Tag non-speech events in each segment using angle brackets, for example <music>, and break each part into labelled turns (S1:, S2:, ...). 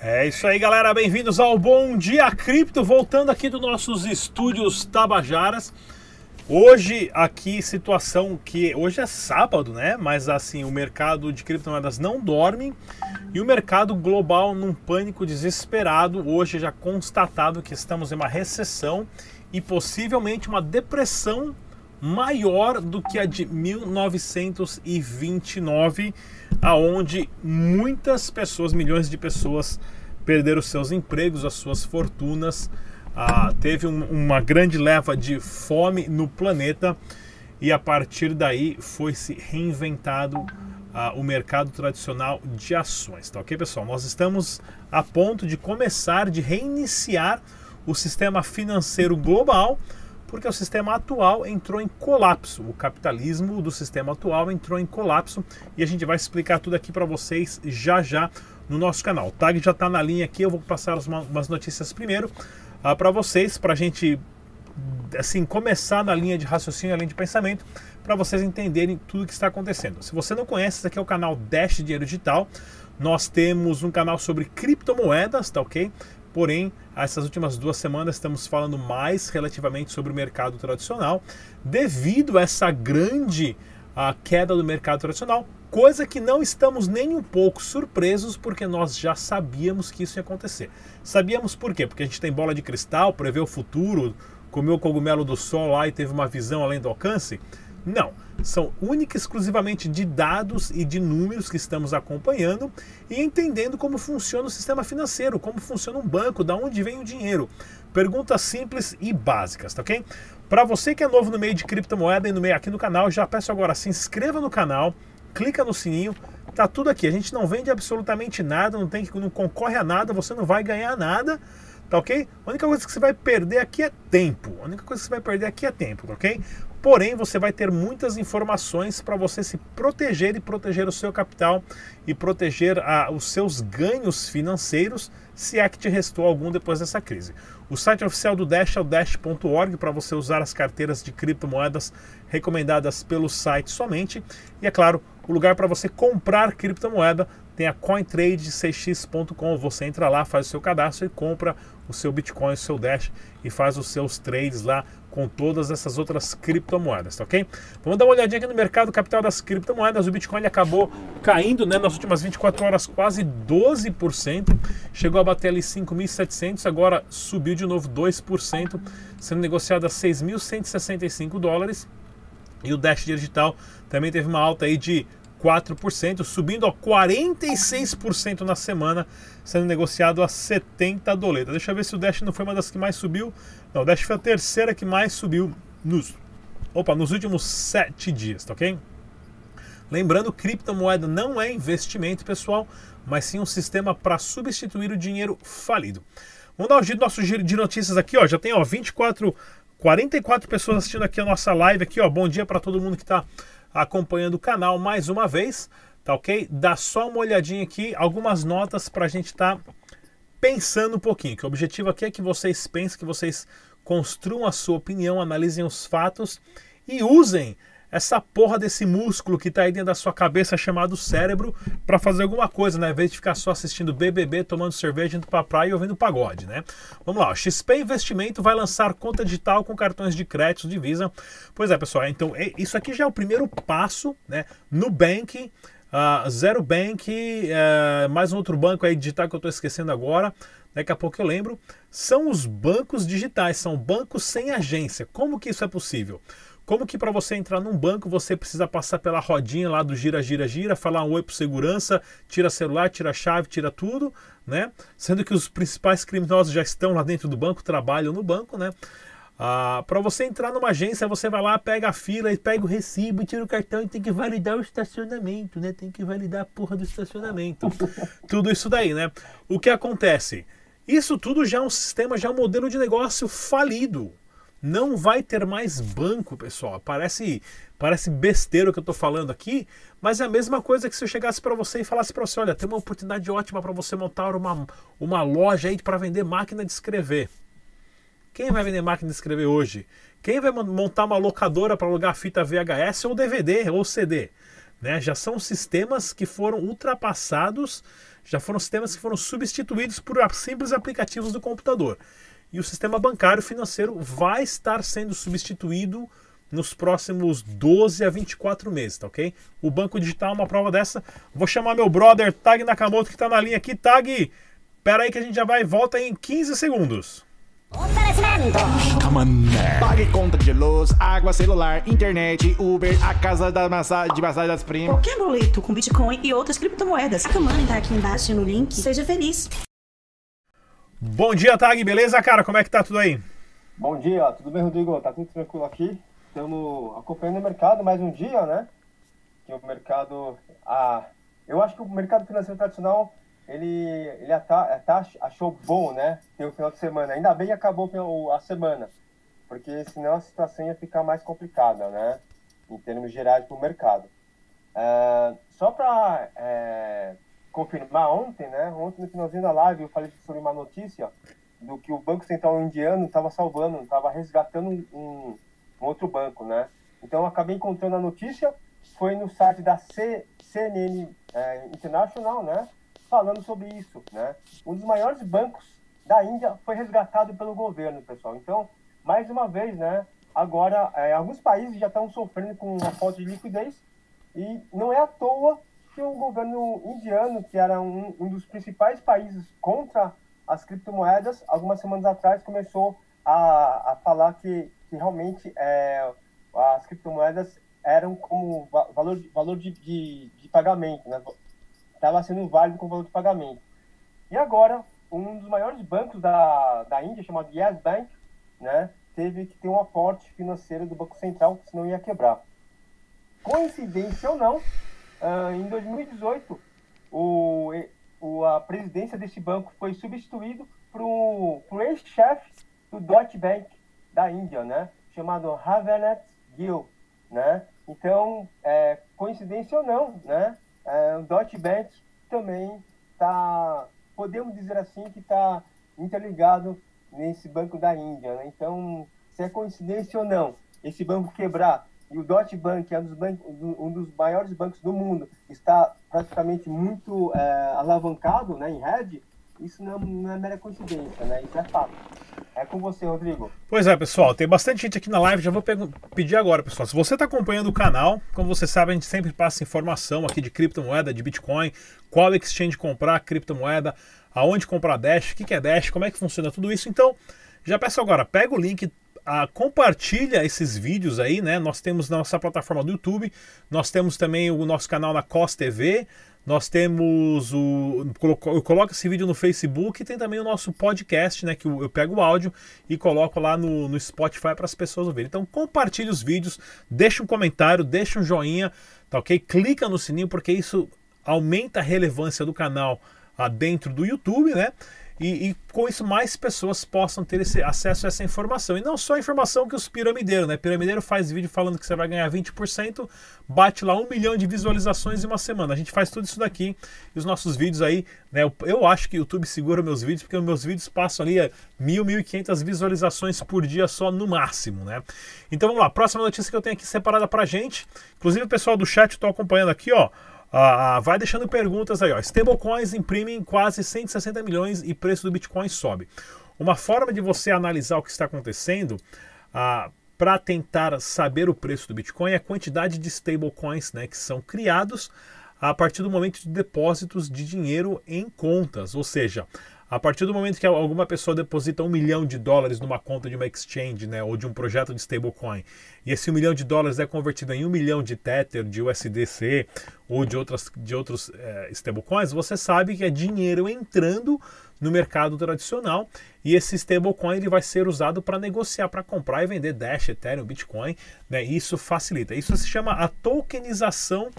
S1: É isso aí, galera. Bem-vindos ao Bom Dia Cripto. Voltando aqui dos nossos estúdios Tabajaras. Hoje aqui situação que hoje é sábado, né? Mas assim, o mercado de criptomoedas não dorme e o mercado global num pânico desesperado. Hoje já constatado que estamos em uma recessão e possivelmente uma depressão maior do que a de 1929, aonde muitas pessoas, milhões de pessoas perderam seus empregos, as suas fortunas. Ah, teve um- uma grande leva de fome no planeta e a partir daí foi se reinventado ah, o mercado tradicional de ações, tá ok, pessoal? Nós estamos a ponto de começar, de reiniciar o sistema financeiro global porque o sistema atual entrou em colapso. O capitalismo do sistema atual entrou em colapso e a gente vai explicar tudo aqui para vocês já já no nosso canal. O Tag já está na linha aqui, eu vou passar as- umas notícias primeiro para vocês, para a gente assim começar na linha de raciocínio, na linha de pensamento, para vocês entenderem tudo o que está acontecendo. Se você não conhece, esse aqui é o canal Dash Dinheiro Digital. Nós temos um canal sobre criptomoedas, tá ok? Porém, essas últimas duas semanas estamos falando mais relativamente sobre o mercado tradicional, devido a essa grande a queda do mercado tradicional, coisa que não estamos nem um pouco surpresos, porque nós já sabíamos que isso ia acontecer. Sabíamos por quê? Porque a gente tem bola de cristal, prevê o futuro, comeu o cogumelo do sol lá e teve uma visão além do alcance? Não, são única e exclusivamente de dados e de números que estamos acompanhando e entendendo como funciona o sistema financeiro, como funciona um banco, da onde vem o dinheiro. Perguntas simples e básicas, tá ok? Para você que é novo no meio de criptomoeda e no meio aqui no canal, já peço agora se inscreva no canal, clica no sininho, tá tudo aqui. A gente não vende absolutamente nada, não tem não concorre a nada, você não vai ganhar nada, tá ok? A única coisa que você vai perder aqui é tempo. A única coisa que você vai perder aqui é tempo, tá ok? Porém, você vai ter muitas informações para você se proteger e proteger o seu capital e proteger ah, os seus ganhos financeiros, se é que te restou algum depois dessa crise. O site oficial do Dash é o dash.org para você usar as carteiras de criptomoedas recomendadas pelo site somente. E é claro, o lugar para você comprar criptomoeda tem a cointrade6x.com. Você entra lá, faz o seu cadastro e compra o seu Bitcoin, o seu Dash e faz os seus trades lá com todas essas outras criptomoedas, tá ok? Vamos dar uma olhadinha aqui no mercado capital das criptomoedas. O Bitcoin acabou caindo né, nas últimas 24 horas quase 12%, chegou a bater ali 5.700, agora subiu de novo 2%, sendo negociado a 6.165 dólares. E o Dash Digital também teve uma alta aí de 4%, subindo a 46% na semana, sendo negociado a 70 doletas. Deixa eu ver se o Dash não foi uma das que mais subiu. Não, o Dash foi a terceira que mais subiu nos, opa, nos últimos 7 dias, tá ok? Lembrando, criptomoeda não é investimento, pessoal, mas sim um sistema para substituir o dinheiro falido. Vamos dar um giro nosso giro de notícias aqui, ó. Já tem ó 24, 44 pessoas assistindo aqui a nossa live aqui, ó. Bom dia para todo mundo que está acompanhando o canal mais uma vez, tá ok? Dá só uma olhadinha aqui, algumas notas para a gente estar tá pensando um pouquinho. Que o objetivo aqui é que vocês pensem, que vocês construam a sua opinião, analisem os fatos e usem essa porra desse músculo que está aí dentro da sua cabeça chamado cérebro para fazer alguma coisa, né? Em vez de ficar só assistindo BBB, tomando cerveja, indo pra praia e ouvindo pagode, né? Vamos lá, o XP Investimento vai lançar conta digital com cartões de crédito de Visa. Pois é, pessoal, então isso aqui já é o primeiro passo, né? Nubank, uh, Zero Bank, uh, mais um outro banco aí digital que eu estou esquecendo agora, daqui a pouco eu lembro, são os bancos digitais, são bancos sem agência. Como que isso é possível? Como que para você entrar num banco você precisa passar pela rodinha lá do gira, gira, gira, falar um oi pro segurança, tira celular, tira chave, tira tudo, né? Sendo que os principais criminosos já estão lá dentro do banco, trabalham no banco, né? Ah, para você entrar numa agência, você vai lá, pega a fila pega o recibo, tira o cartão e tem que validar o estacionamento, né? Tem que validar a porra do estacionamento. <laughs> tudo isso daí, né? O que acontece? Isso tudo já é um sistema, já é um modelo de negócio falido. Não vai ter mais banco, pessoal. Parece, parece besteira o que eu estou falando aqui, mas é a mesma coisa que se eu chegasse para você e falasse para você, olha, tem uma oportunidade ótima para você montar uma, uma loja aí para vender máquina de escrever. Quem vai vender máquina de escrever hoje? Quem vai montar uma locadora para alugar fita VHS ou DVD ou CD? Né? Já são sistemas que foram ultrapassados, já foram sistemas que foram substituídos por simples aplicativos do computador. E o sistema bancário financeiro vai estar sendo substituído nos próximos 12 a 24 meses, tá ok? O banco digital é uma prova dessa. Vou chamar meu brother Tag Nakamoto que está na linha aqui. Tag, pera aí que a gente já vai e volta em 15 segundos.
S2: Oferecimento.
S3: Pague conta de luz, água, celular, internet, Uber, a casa da massagem, de massagem das primas.
S2: Qualquer boleto com Bitcoin e outras criptomoedas. A Money tá aqui embaixo no link. Seja feliz.
S1: Bom dia, Tag, beleza, cara? Como é que tá tudo aí?
S4: Bom dia, tudo bem, Rodrigo? Tá tudo tranquilo aqui. Estamos acompanhando o mercado mais um dia, né? Que o mercado. Ah, eu acho que o mercado financeiro tradicional ele, ele até achou bom, né? Ter o final de semana. Ainda bem que acabou a semana, porque senão a situação ia ficar mais complicada, né? Em termos gerais para o mercado. É, só para é, confirmar ontem, né? Ontem no finalzinho da live eu falei sobre uma notícia do que o Banco Central indiano estava salvando, estava resgatando um, um, outro banco, né? Então eu acabei encontrando a notícia, foi no site da C, CNN é, International, né? Falando sobre isso, né? Um dos maiores bancos da Índia foi resgatado pelo governo, pessoal. Então, mais uma vez, né? Agora, é, alguns países já estão sofrendo com uma falta de liquidez e não é à toa que o governo indiano, que era um, um dos principais países contra as criptomoedas, algumas semanas atrás começou a, a falar que, que realmente é, as criptomoedas eram como valor, valor de, de, de pagamento, né? Estava sendo válido como valor de pagamento. E agora, um dos maiores bancos da, da Índia, chamado Yes Bank, né, teve que ter um aporte financeiro do Banco Central, senão ia quebrar. Coincidência ou não, Uh, em 2018, o, o, a presidência desse banco foi substituído por um, ex-chefe do Deutsche Bank da Índia, né? Chamado Ravenet Gill, né? Então, é, coincidência ou não, né? É, o Deutsche Bank também está, podemos dizer assim, que está interligado nesse banco da Índia, né? Então, se é coincidência ou não, esse banco quebrar e o Deutsche Bank, é um dos, bancos, um dos maiores bancos do mundo, está praticamente muito é, alavancado né, em rede, isso não, não, é mera coincidência, né? Isso é fato. É com você, Rodrigo.
S1: Pois é, pessoal, tem bastante gente aqui na live, já vou pedir agora, pessoal. Se você está acompanhando o canal, como você sabe, a gente sempre passa informação aqui de criptomoeda, de Bitcoin, qual exchange comprar criptomoeda, aonde comprar Dash, o que é Dash, como é que funciona tudo isso. Então, já peço agora, pega o link, a, compartilha esses vídeos aí, né? Nós temos nossa plataforma do YouTube, nós temos também o nosso canal na COS TV, nós temos o. Eu coloco esse vídeo no Facebook e tem também o nosso podcast, né? Que eu pego o áudio e coloco lá no, no Spotify para as pessoas ouvirem. Então compartilhe os vídeos, deixa um comentário, deixa um joinha, tá ok? Clica no sininho, porque isso aumenta a relevância do canal ah, dentro do YouTube, né? E, e, com isso mais pessoas possam ter esse acesso a essa informação. E não só a informação que os piramideiros, né? Piramideiro faz vídeo falando que você vai ganhar 20%, bate lá um milhão de visualizações em uma semana. A gente faz tudo isso daqui e os nossos vídeos aí, né? Eu, eu acho que o YouTube segura meus vídeos, porque meus vídeos passam ali a mil, mil e quinhentas visualizações por dia só no máximo, né? Então vamos lá, próxima notícia que eu tenho aqui separada pra gente. Inclusive o pessoal do chat estou acompanhando aqui, ó. Ah, vai deixando perguntas aí, ó. Stablecoins imprimem quase 160 milhões e preço do Bitcoin sobe. Uma forma de você analisar o que está acontecendo ah, para tentar saber o preço do Bitcoin é a quantidade de stablecoins né, que são criados a partir do momento de depósitos de dinheiro em contas. Ou seja, A partir do momento que alguma pessoa deposita um milhão de dólares numa conta de uma exchange, né, ou de um projeto de stablecoin, e esse um milhão de dólares é convertido em um milhão de Tether, de USDC ou de, outras, de outros é, stablecoins, você sabe que é dinheiro entrando no mercado tradicional e esse stablecoin ele vai ser usado para negociar, para comprar e vender Dash, Ethereum, Bitcoin. Né, isso facilita. Isso se chama a tokenização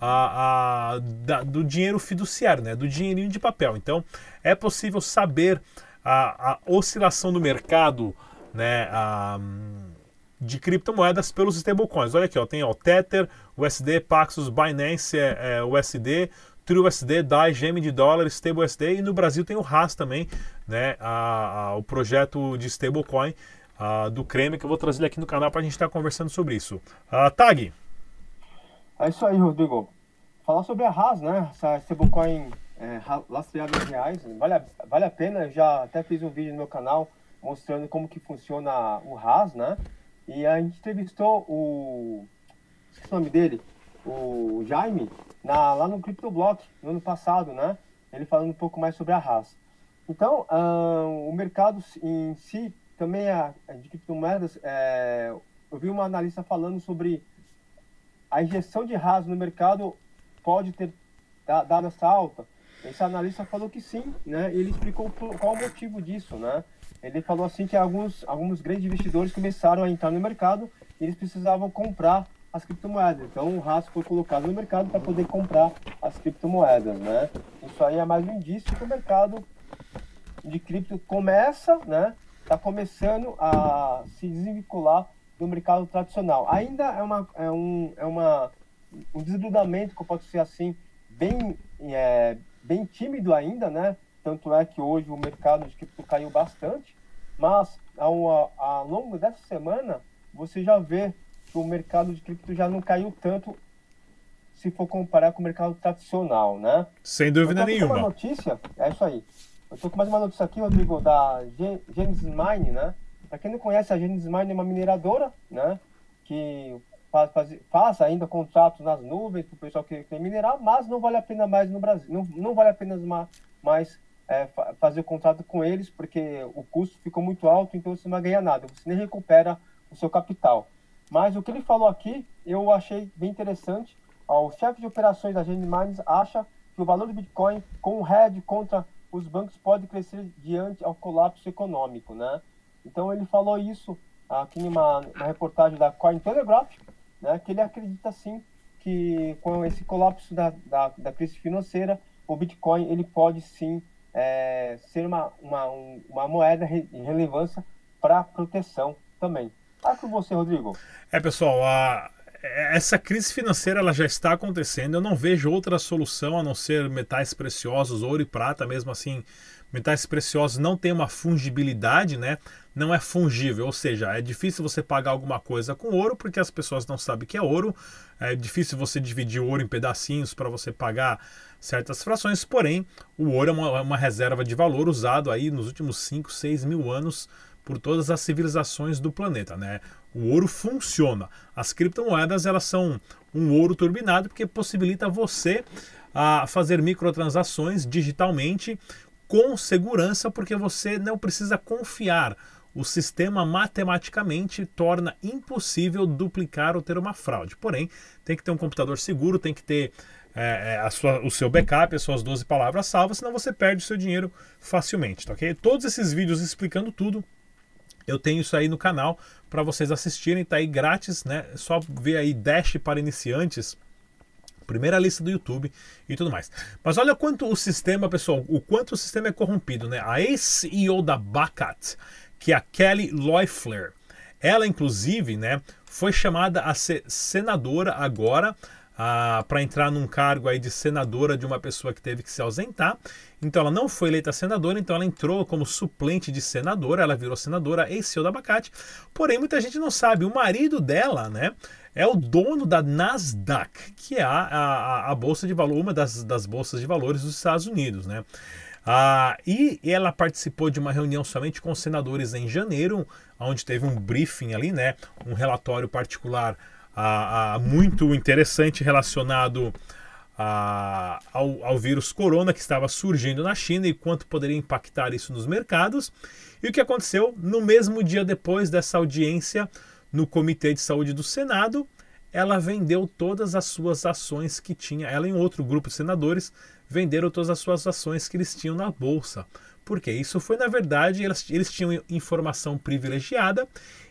S1: a, a, da, do dinheiro fiduciário, né, do dinheirinho de papel. Então, é possível saber a, a oscilação do mercado né, a, de criptomoedas pelos stablecoins. Olha aqui, ó, tem ó, Tether, USD, Paxos, Binance é, é, USD, TrueUSD, DAI, Gem de dólar, StableUSD e no Brasil tem o RAS também, né, a, o projeto de stablecoin do Creme, que eu vou trazer aqui no canal para a gente estar tá conversando sobre isso. Uh, Tag,
S4: é isso aí, Rodrigo. Falar sobre a Haas, né? Essa stablecoin é, lastreada em reais, vale a, vale a pena. Eu já até fiz um vídeo no meu canal mostrando como que funciona o Haas, né? E a gente entrevistou o... Esqueci o nome dele. O Jaime, na, lá no CryptoBlock, no ano passado, né? Ele falando um pouco mais sobre a Haas. Então, o mercado em si, também é, de criptomoedas, é, eu vi uma analista falando sobre a injeção de RAS no mercado pode ter dado essa alta? Esse analista falou que sim, né? Ele explicou qual o motivo disso, né? Ele falou assim que alguns, alguns grandes investidores começaram a entrar no mercado e eles precisavam comprar as criptomoedas. Então o RAS foi colocado no mercado para poder comprar as criptomoedas, né? Isso aí é mais um indício que o mercado de cripto começa, né? Está começando a se desvincular do mercado tradicional. Ainda é, uma, é, um, é uma, um desgrudamento, que eu posso ser assim, bem, é, bem tímido ainda, né? Tanto é que hoje o mercado de cripto caiu bastante, mas ao, ao longo dessa semana você já vê que o mercado de cripto já não caiu tanto se for comparar com o mercado tradicional, né?
S1: Sem dúvida nenhuma.
S4: Uma notícia, é isso aí. Eu estou com mais uma notícia aqui, Rodrigo, da Genesis Mine, né? Para quem não conhece, a Genesis Mine é uma mineradora, né? Que faz, faz, faz ainda contratos nas nuvens para o pessoal que quer minerar, mas não vale a pena mais no Brasil. Não, não vale a pena mais é, fazer o contrato com eles, porque o custo ficou muito alto, então você não vai ganhar nada. Você nem recupera o seu capital. Mas o que ele falou aqui, eu achei bem interessante. O chefe de operações da Genesis Mines acha que o valor do Bitcoin, com o RED contra os bancos, pode crescer diante ao colapso econômico, né? Então ele falou isso aqui numa, numa reportagem da Cointelegraph, né, que ele acredita sim que com esse colapso da, da, da crise financeira, o Bitcoin ele pode sim é, ser uma, uma, um, uma moeda de relevância para proteção também. Tá com você, Rodrigo.
S1: É, pessoal, a, essa crise financeira ela já está acontecendo. Eu não vejo outra solução a não ser metais preciosos, ouro e prata, mesmo assim metais preciosos não têm uma fungibilidade, né? Não é fungível, ou seja, é difícil você pagar alguma coisa com ouro porque as pessoas não sabem que é ouro. É difícil você dividir ouro em pedacinhos para você pagar certas frações. Porém, o ouro é uma, é uma, reserva de valor usado aí nos últimos 5, 6 mil anos por todas as civilizações do planeta, né? O ouro funciona. As criptomoedas elas são um ouro turbinado porque possibilita você a fazer microtransações digitalmente com segurança, porque você não precisa confiar. O sistema matematicamente torna impossível duplicar ou ter uma fraude. Porém, tem que ter um computador seguro, tem que ter é, é sua, o seu backup, as suas 12 palavras salvas, senão você perde o seu dinheiro facilmente, tá ok? Todos esses vídeos explicando tudo, eu tenho isso aí no canal para vocês assistirem, tá aí grátis, né? Só ver aí Dash para iniciantes primeira lista do YouTube e tudo mais. Mas olha quanto o sistema, pessoal, o quanto o sistema é corrompido, né? A ex-CEO da Bacat, que é a Kelly Loeffler, ela inclusive, né, foi chamada a ser senadora agora ah, para entrar num cargo aí de senadora de uma pessoa que teve que se ausentar. Então ela não foi eleita senadora, então ela entrou como suplente de senadora, ela virou senadora ex-CEO da Abacate. Porém, muita gente não sabe, o marido dela, né, é o dono da Nasdaq, que é a, a, a bolsa de valor, uma das, das bolsas de valores dos Estados Unidos, né? Ah, e ela participou de uma reunião somente com senadores em janeiro, onde teve um briefing ali, né? Um relatório particular ah, ah, muito interessante relacionado a- ao, ao vírus corona que estava surgindo na China e quanto poderia impactar isso nos mercados. E o que aconteceu no mesmo dia depois dessa audiência no Comitê de Saúde do Senado, ela vendeu todas as suas ações que tinha. Ela e um outro grupo de senadores venderam todas as suas ações que eles tinham na bolsa. Porque isso foi, na verdade, eles, eles tinham informação privilegiada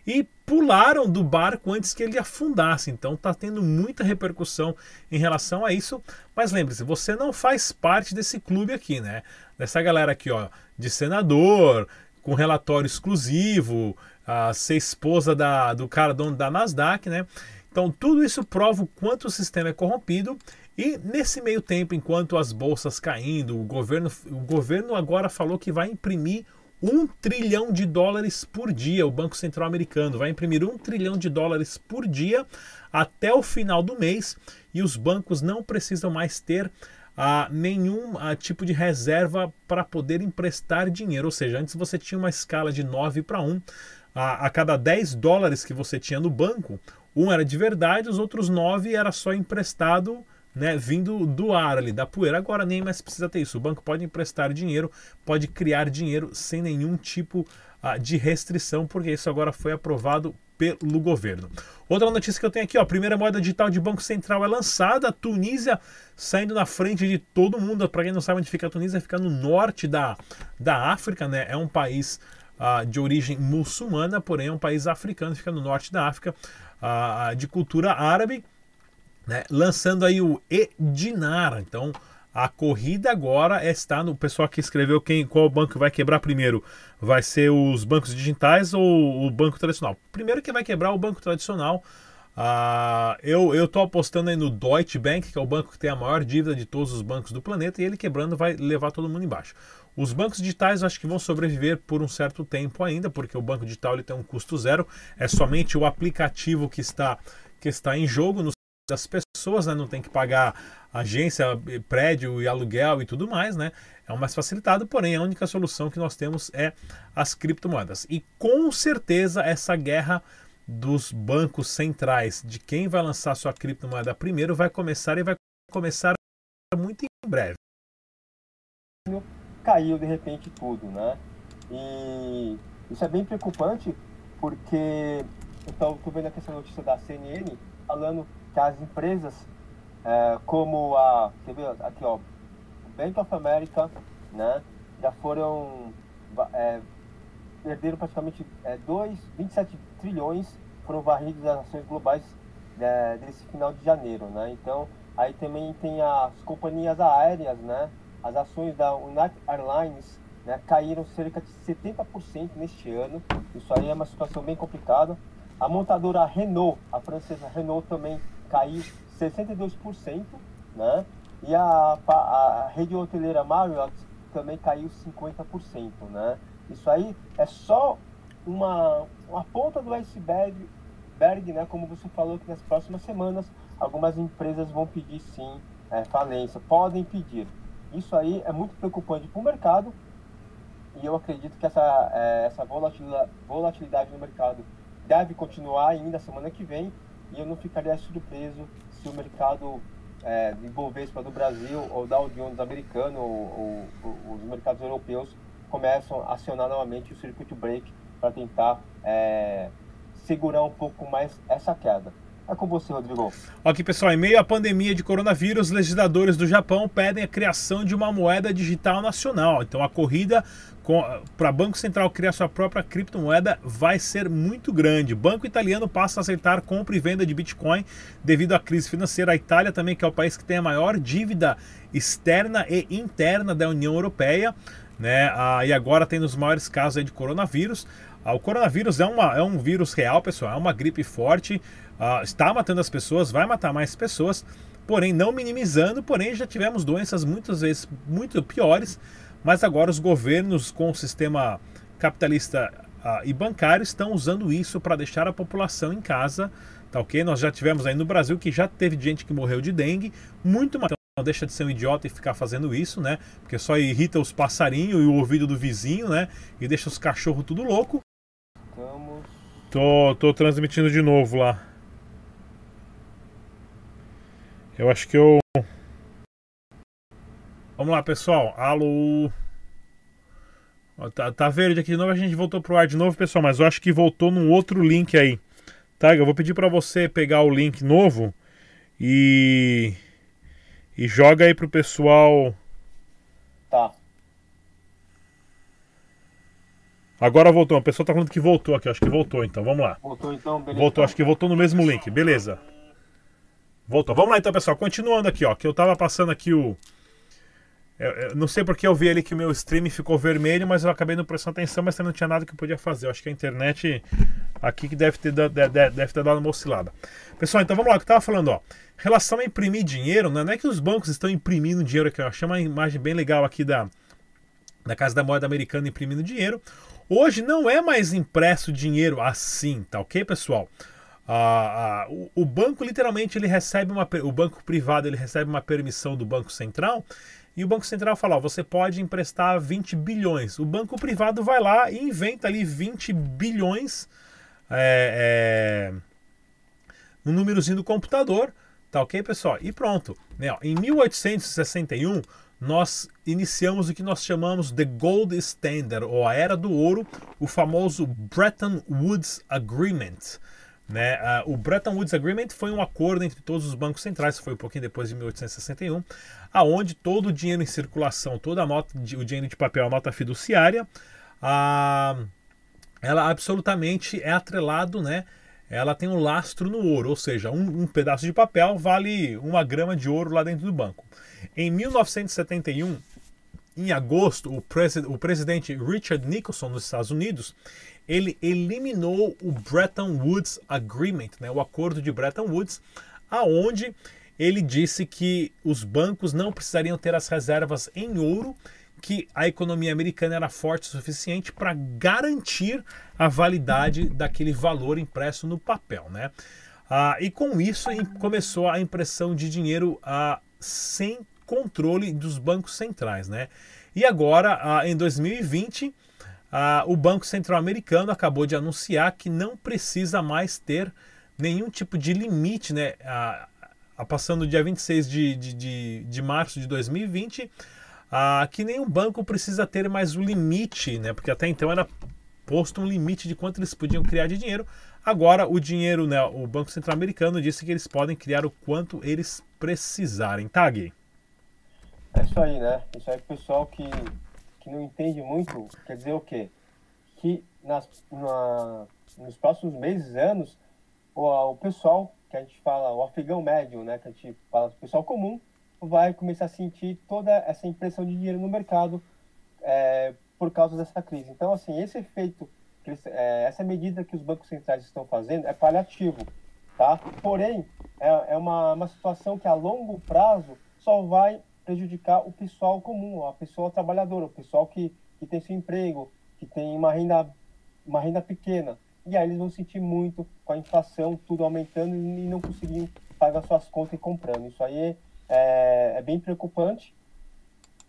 S1: e pularam do barco antes que ele afundasse. Então está tendo muita repercussão em relação a isso. Mas lembre-se, você não faz parte desse clube aqui, né? Dessa galera aqui, ó, de senador, com relatório exclusivo, a ser esposa da, do cara dono da Nasdaq, né? Então tudo isso prova o quanto o sistema é corrompido e nesse meio tempo, enquanto as bolsas caindo, o governo, o governo agora falou que vai imprimir um trilhão de dólares por dia. O Banco Central Americano vai imprimir um trilhão de dólares por dia até o final do mês e os bancos não precisam mais ter ah, nenhum ah, tipo de reserva para poder emprestar dinheiro. Ou seja, antes você tinha uma escala de 9 para 1. A, a cada 10 dólares que você tinha no banco, um era de verdade, os outros 9 era só emprestado né, vindo do ar ali, da poeira. Agora nem mais precisa ter isso. O banco pode emprestar dinheiro, pode criar dinheiro sem nenhum tipo ah, de restrição, porque isso agora foi aprovado pelo governo. Outra notícia que eu tenho aqui, ó, a primeira moeda digital de Banco Central é lançada, a Tunísia saindo na frente de todo mundo. Para quem não sabe onde fica a Tunísia, fica no norte da, da África, né? É um país ah, de origem muçulmana, porém é um país africano, fica no norte da África, ah, de cultura árabe né, lançando aí o e-dinar. Então, a corrida agora está no pessoal que escreveu quem qual banco vai quebrar primeiro. Vai ser os bancos digitais ou o banco tradicional? Primeiro que vai quebrar o banco tradicional. Ah, eu tô apostando aí no Deutsche Bank, que é o banco que tem a maior dívida de todos os bancos do planeta, e ele quebrando vai levar todo mundo embaixo. Os bancos digitais acho que vão sobreviver por um certo tempo ainda, porque o banco digital ele tem um custo zero, é somente o aplicativo que está que está em jogo no das pessoas, né? Não tem que pagar agência, prédio e aluguel e tudo mais, né? É o mais facilitado, porém a única solução que nós temos é as criptomoedas. E com certeza essa guerra dos bancos centrais, de quem vai lançar sua criptomoeda primeiro, vai começar e vai começar muito em breve.
S4: Caiu de repente tudo, né? E isso é bem preocupante porque então estou vendo aqui essa notícia da CNN falando que as empresas é, como a quer ver aqui ó Bank of America, né? Já foram é, perderam praticamente é, 2, 27 trilhões foram varridos das ações globais é, desse final de janeiro, né? Então aí também tem as companhias aéreas, né? As ações da United Airlines né, caíram cerca de 70% neste ano. Isso aí é uma situação bem complicada. A montadora Renault, a francesa Renault também caiu 62%, né? E a, a, rede hoteleira Marriott também caiu 50%, né? Isso aí é só uma, uma ponta do iceberg, berg, né? Como você falou que nas próximas semanas algumas empresas vão pedir sim é, falência, podem pedir. Isso aí é muito preocupante para o mercado e eu acredito que essa, é, essa volatilidade, no mercado deve continuar ainda semana que vem e eu não ficaria surpreso se o mercado é, de Ibovespa do Brasil ou Dow Jones americano ou, ou, ou os mercados europeus começam a acionar novamente o circuit break para tentar é, segurar um pouco mais essa queda. É com você, Rodrigo.
S1: Aqui, pessoal, em meio à pandemia de coronavírus, legisladores do Japão pedem a criação de uma moeda digital nacional. Então, a corrida para Banco Central criar sua própria criptomoeda vai ser muito grande. Banco italiano passa a aceitar compra e venda de Bitcoin devido à crise financeira. A Itália também, que é o país que tem a maior dívida externa e interna da União Europeia, né? Ah, e agora tem os maiores casos de coronavírus. Ah, o coronavírus é, uma, é um vírus real, pessoal, é uma gripe forte, ah, está matando as pessoas, vai matar mais pessoas, porém não minimizando, porém já tivemos doenças muitas vezes muito piores, mas agora os governos com o sistema capitalista ah, e bancário estão usando isso para deixar a população em casa, tá ok? Nós já tivemos aí no Brasil que já teve gente que morreu de dengue, muito mais não deixa de ser um idiota e ficar fazendo isso, né? Porque só irrita os passarinhos e o ouvido do vizinho, né? E deixa os cachorros tudo louco. Tô, tô transmitindo de novo lá. Eu acho que eu Vamos lá, pessoal. Alô. Ó, Tá, tá verde aqui de novo, a gente voltou pro ar de novo, pessoal, mas eu acho que voltou num outro link aí. Tá, eu vou pedir pra você pegar o link novo e e joga aí pro pessoal.
S4: Tá.
S1: Agora voltou, o pessoal tá falando que voltou aqui, acho que voltou, então vamos lá.
S4: Voltou então, beleza.
S1: Voltou, acho que voltou no mesmo link, beleza. Voltou. Vamos lá então, pessoal. Continuando aqui, ó. Que eu tava passando aqui o. eu- eu não sei porque eu vi ali que o meu stream ficou vermelho, mas eu acabei não prestando atenção, mas também não tinha nada que eu podia fazer. Eu acho que a internet aqui que deve ter, da- de- de- deve ter dado uma oscilada. Pessoal, então vamos lá, o que eu tava falando, ó. Relação a imprimir dinheiro, né? não é que os bancos estão imprimindo dinheiro aqui, eu achei uma imagem bem legal aqui da, da Casa da Moeda Americana imprimindo dinheiro. Hoje não é mais impresso dinheiro assim, tá ok, pessoal? Ah, ah, o, o banco literalmente ele recebe uma o banco privado ele recebe uma permissão do Banco Central e o Banco Central fala, ó, você pode emprestar 20 bilhões. O banco privado vai lá e inventa ali 20 bilhões é, é, no númerozinho do computador, tá ok, pessoal? E pronto. Né? ó, Em 1861, nós iniciamos o que nós chamamos de Gold Standard, ou a Era do Ouro, o famoso Bretton Woods Agreement. Né? Ah, o Bretton Woods Agreement foi um acordo entre todos os bancos centrais, foi um pouquinho depois de 1861, aonde todo o dinheiro em circulação, toda a nota, o dinheiro de papel, a nota fiduciária, ah, ela absolutamente é atrelado, né? Ela tem um lastro no ouro, ou seja, um, um pedaço de papel vale uma grama de ouro lá dentro do banco. Em 1971, em agosto, o, o presidente Richard Nixon dos Estados Unidos ele eliminou o Bretton Woods Agreement, né, o acordo de Bretton Woods, aonde ele disse que os bancos não precisariam ter as reservas em ouro, que a economia americana era forte o suficiente para garantir a validade daquele valor impresso no papel, né? Ah, e com isso começou a impressão de dinheiro ah, sem controle dos bancos centrais, né? E agora, em 2020, ah, o Banco Central Americano acabou de anunciar que não precisa mais ter nenhum tipo de limite, né? Passando do dia 26 de, de, de, de março de 2020, ah, que nenhum banco precisa ter mais o limite, né? Porque até então era posto um limite de quanto eles podiam criar de dinheiro. Agora o dinheiro, né? O Banco Central Americano disse que eles podem criar o quanto eles precisarem, tá, Gui?
S4: É isso aí, né? Isso aí o pessoal que, que não entende muito, quer dizer o quê? Que nas, na, nos próximos meses, anos, o, o pessoal que a gente fala, o afegão médio, né? Que a gente fala, o pessoal comum, vai começar a sentir toda essa impressão de dinheiro no mercado é, por causa dessa crise. Então, assim, esse efeito, eles- é, essa medida que os bancos centrais estão fazendo é paliativo, tá? Porém, é, é uma, uma situação que a longo prazo só vai prejudicar o pessoal comum, a pessoa trabalhadora, o pessoal que, que tem seu emprego, que tem uma renda, uma renda pequena. E aí eles vão sentir muito com a inflação, tudo aumentando e não conseguindo pagar suas contas e comprando. Isso aí é, é bem preocupante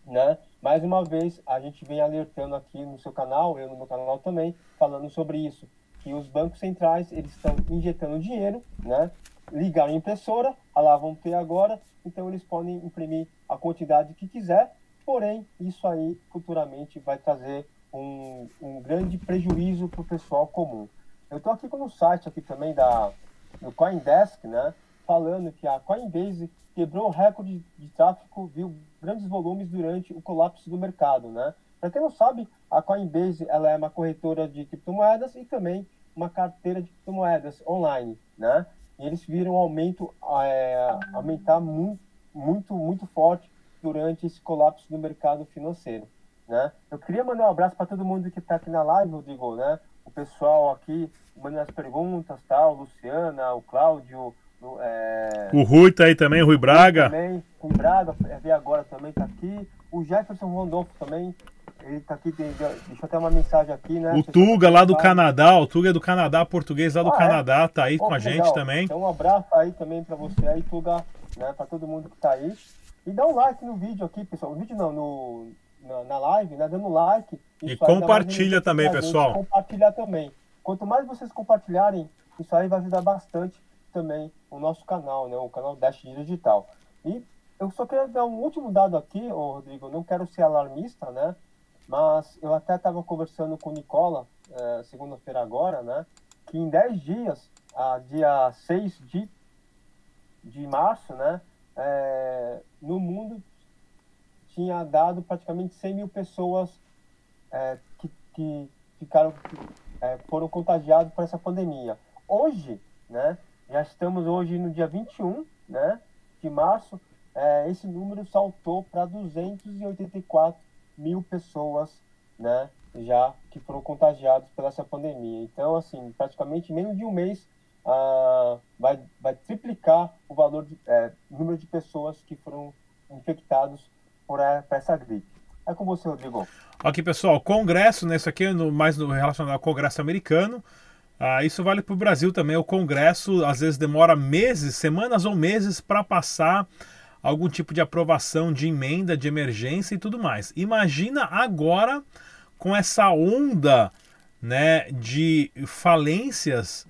S4: né? Mais uma vez, a gente vem alertando aqui no seu canal, eu no meu canal também, falando sobre isso, que os bancos centrais, eles estão injetando dinheiro, né? Ligaram a impressora, ah lá vão ter agora, então eles podem imprimir a quantidade que quiser, porém, isso aí futuramente vai trazer um, um grande prejuízo para o pessoal comum. Eu estou aqui com o site aqui também da, do Coindesk, né? Falando que a Coinbase quebrou o recorde de tráfego, viu grandes volumes durante o colapso do mercado, né? Para quem não sabe, a Coinbase ela é uma corretora de criptomoedas e também uma carteira de criptomoedas online, né? E eles viram um aumento, é, aumentar muito, muito, muito forte durante esse colapso do mercado financeiro, né? Eu queria mandar um abraço para todo mundo que está aqui na live, Rodrigo, né? O pessoal aqui mandando as perguntas, tal, Luciana, o Cláudio, é,
S1: O Rui tá aí também, o Rui Braga.
S4: também, o Braga, é, ver agora também tá aqui. O Jefferson Rondolfo também, ele tá aqui, tem, deixa até uma mensagem aqui, né?
S1: O Tuga lá do Canadá, o Tuga é do Canadá, português lá do
S4: Ah, é?
S1: Canadá, tá aí
S4: Pô,
S1: com a gente
S4: legal.
S1: também.
S4: Então um abraço aí também pra você aí, Tuga, né? Pra todo mundo que tá aí. E dá um like no vídeo aqui, pessoal. No vídeo não, no, na, na live, né? Dando like.
S1: E compartilha também, pessoal.
S4: Compartilhar também. Quanto mais vocês compartilharem, isso aí vai ajudar bastante também o nosso canal, né? O canal Dash Digital. E eu só queria dar um último dado aqui, ô Rodrigo, não quero ser alarmista, né? Mas eu até estava conversando com o Nicola, eh, segunda-feira agora, né? Que em 10 dias, a dia 6 de, de março, né? eh, no mundo tinha dado praticamente 100 mil pessoas eh, que, que ficaram, eh, foram contagiadas por essa pandemia. Hoje, né? Já estamos hoje no dia 21, né? De março, eh, esse número saltou para 284 mil pessoas, né? Já que foram contagiadas por essa pandemia. Então, assim, praticamente menos de um mês ah, vai, vai triplicar o valor, de, eh, número de pessoas que foram infectados por, por essa gripe. É com você, Rodrigo.
S1: Aqui, pessoal, Congresso, né? Isso aqui é no, mais no, relacionado ao Congresso americano. Ah, isso vale para o Brasil também. O Congresso às vezes demora meses, semanas ou meses para passar algum tipo de aprovação de emenda de emergência e tudo mais. Imagina agora com essa onda né, de falências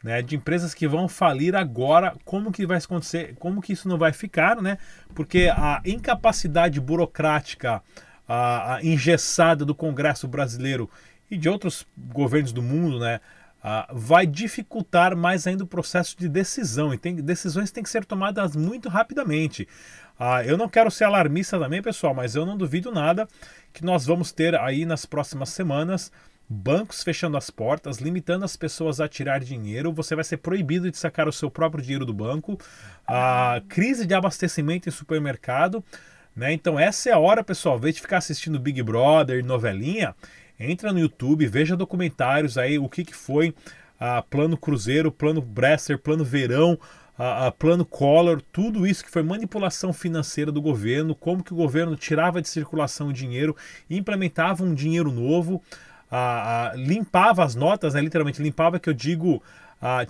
S1: né, de empresas que vão falir agora, como que vai acontecer, como que isso não vai ficar, né? Porque a incapacidade burocrática, a, a engessada do Congresso brasileiro e de outros governos do mundo, né? Ah, vai dificultar mais ainda o processo de decisão. E tem, decisões têm que ser tomadas muito rapidamente. Ah, eu não quero ser alarmista também, pessoal, mas eu não duvido nada que nós vamos ter aí nas próximas semanas bancos fechando as portas, limitando as pessoas a tirar dinheiro, você vai ser proibido de sacar o seu próprio dinheiro do banco, a crise de abastecimento em supermercado, né? Então essa é a hora, pessoal, em vez de ficar assistindo Big Brother, novelinha, entra no YouTube, veja documentários aí, o que, que foi a plano Cruzeiro, plano Bresser, plano Verão, a, a plano Collor, tudo isso que foi manipulação financeira do governo, como que o governo tirava de circulação o dinheiro, implementava um dinheiro novo, a, limpava as notas, né, literalmente limpava, que eu digo,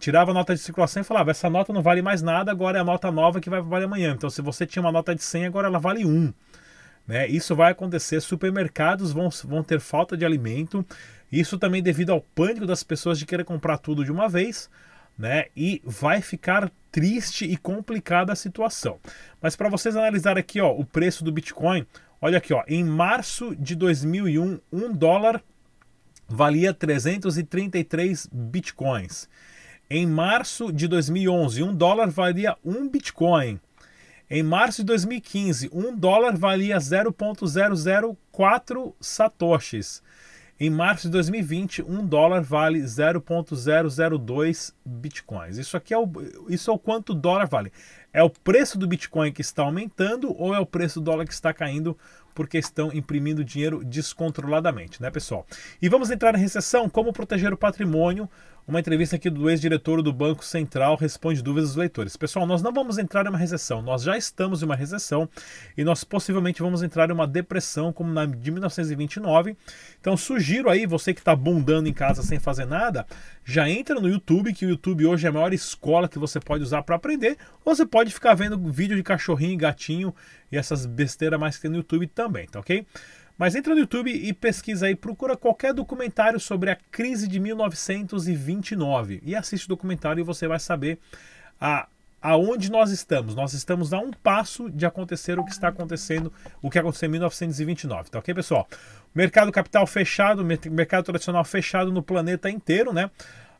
S1: tirava a nota de circulação e falava, essa nota não vale mais nada, agora é a nota nova que vai valer amanhã. Então, se você tinha uma nota de 100, agora ela vale 1. Né? Isso vai acontecer, supermercados vão, vão ter falta de alimento, isso também devido ao pânico das pessoas de querer comprar tudo de uma vez, né? E vai ficar triste e complicada a situação. Mas para vocês analisar aqui, ó, o preço do Bitcoin, olha aqui, ó, em março de 2001, um dólar valia 333 bitcoins. Em março de 2011, um dólar valia um bitcoin. Em março de 2015, um dólar valia 0,004 satoshis. Em março de 2020, um dólar vale 0,002 bitcoins. Isso aqui é o, isso é o quanto o dólar vale. É o preço do Bitcoin que está aumentando ou é o preço do dólar que está caindo porque estão imprimindo dinheiro descontroladamente, né, pessoal? E vamos entrar na recessão, como proteger o patrimônio. Uma entrevista aqui do ex-diretor do Banco Central responde dúvidas dos leitores. Pessoal, nós não vamos entrar em uma recessão, nós já estamos em uma recessão e nós possivelmente vamos entrar em uma depressão como na de 1929. Então sugiro aí, você que está bundando em casa sem fazer nada, já entra no YouTube, que o YouTube hoje é a maior escola que você pode usar para aprender, ou você pode ficar vendo vídeo de cachorrinho e gatinho e essas besteiras mais que tem no YouTube também, tá ok? Mas entra no YouTube e pesquisa aí, procura qualquer documentário sobre a crise de 1929 e assiste o documentário e você vai saber a, aonde nós estamos. Nós estamos a um passo de acontecer o que está acontecendo, o que aconteceu em 1929, tá ok, pessoal? Mercado capital fechado, mercado tradicional fechado no planeta inteiro, né?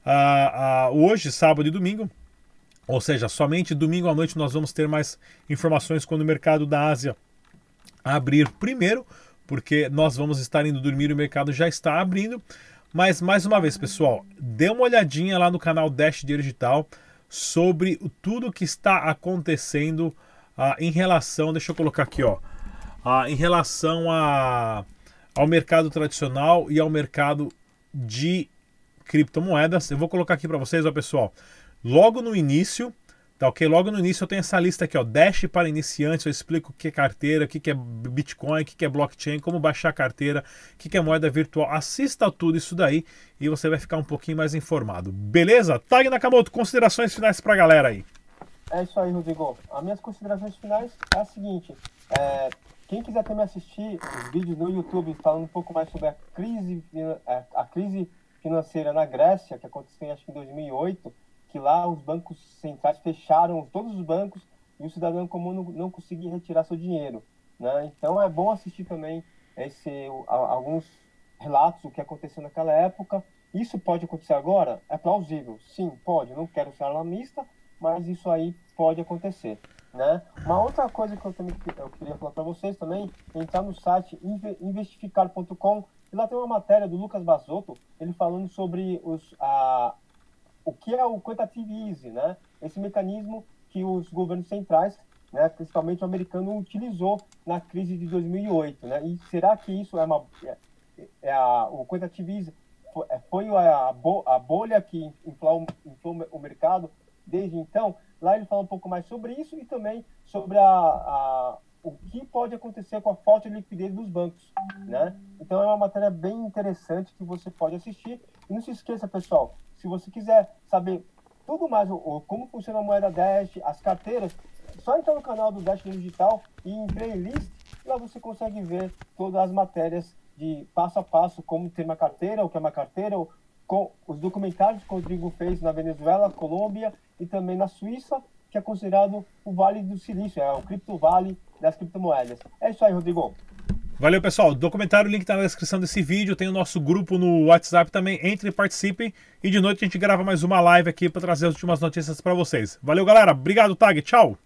S1: Ah, ah, hoje, sábado e domingo, ou seja, somente domingo à noite nós vamos ter mais informações quando o mercado da Ásia abrir primeiro, porque nós vamos estar indo dormir o mercado já está abrindo. Mas mais uma vez, pessoal, dê uma olhadinha lá no canal Dash Digital sobre tudo que está acontecendo ah, em relação, deixa eu colocar aqui, ó, ah, em relação a, ao mercado tradicional e ao mercado de criptomoedas. Eu vou colocar aqui para vocês, ó, pessoal logo no início, tá ok? Logo no início eu tenho essa lista aqui, ó, Dash para iniciantes, eu explico o que é carteira, o que é Bitcoin, o que é blockchain, como baixar a carteira, o que é moeda virtual. Assista tudo isso daí e você vai ficar um pouquinho mais informado. Beleza? Tag Nakamoto, considerações finais para a galera aí.
S4: É isso aí, Rodrigo. As minhas considerações finais é a seguinte. É, quem quiser também assistir os vídeos no YouTube falando um pouco mais sobre a crise, é, a crise financeira na Grécia, que aconteceu acho que em 2008, que lá os bancos centrais fecharam todos os bancos e o cidadão comum não, não conseguir retirar seu dinheiro. Né? Então é bom assistir também esse, alguns relatos do que aconteceu naquela época. Isso pode acontecer agora? É plausível. Sim, pode. Não quero ser alarmista, mas isso aí pode acontecer. Né? Uma outra coisa que eu também eu queria falar para vocês também, entrar no site inve- investificar.com e lá tem uma matéria do Lucas Basotto, ele falando sobre os, a, o que é o quantitative easy, né? Esse mecanismo que os governos centrais, né, principalmente o americano, utilizou na crise de 2008, né? E será que isso é uma é, é a, o quantitative easy foi, é, a, a bolha que inflou, inflou o mercado desde então? Lá ele fala um pouco mais sobre isso e também sobre a, a o que pode acontecer com a falta de liquidez dos bancos, né? Então é uma matéria bem interessante que você pode assistir. E não se esqueça, pessoal, se você quiser saber tudo mais, o, como funciona a moeda Dash, as carteiras, só entrar no canal do Dash Digital e em playlist, lá você consegue ver todas as matérias de passo a passo, como ter uma carteira, o que é uma carteira, com os documentários que o Rodrigo fez na Venezuela, Colômbia e também na Suíça, que é considerado o Vale do Silício, é o Cripto Vale das criptomoedas. É isso aí, Rodrigo.
S1: Valeu, pessoal. Documentário, link tá na descrição desse vídeo. Tem o nosso grupo no WhatsApp também. Entre e participem. E de noite a gente grava mais uma live aqui para trazer as últimas notícias para vocês. Valeu, galera. Obrigado, Tag. Tchau.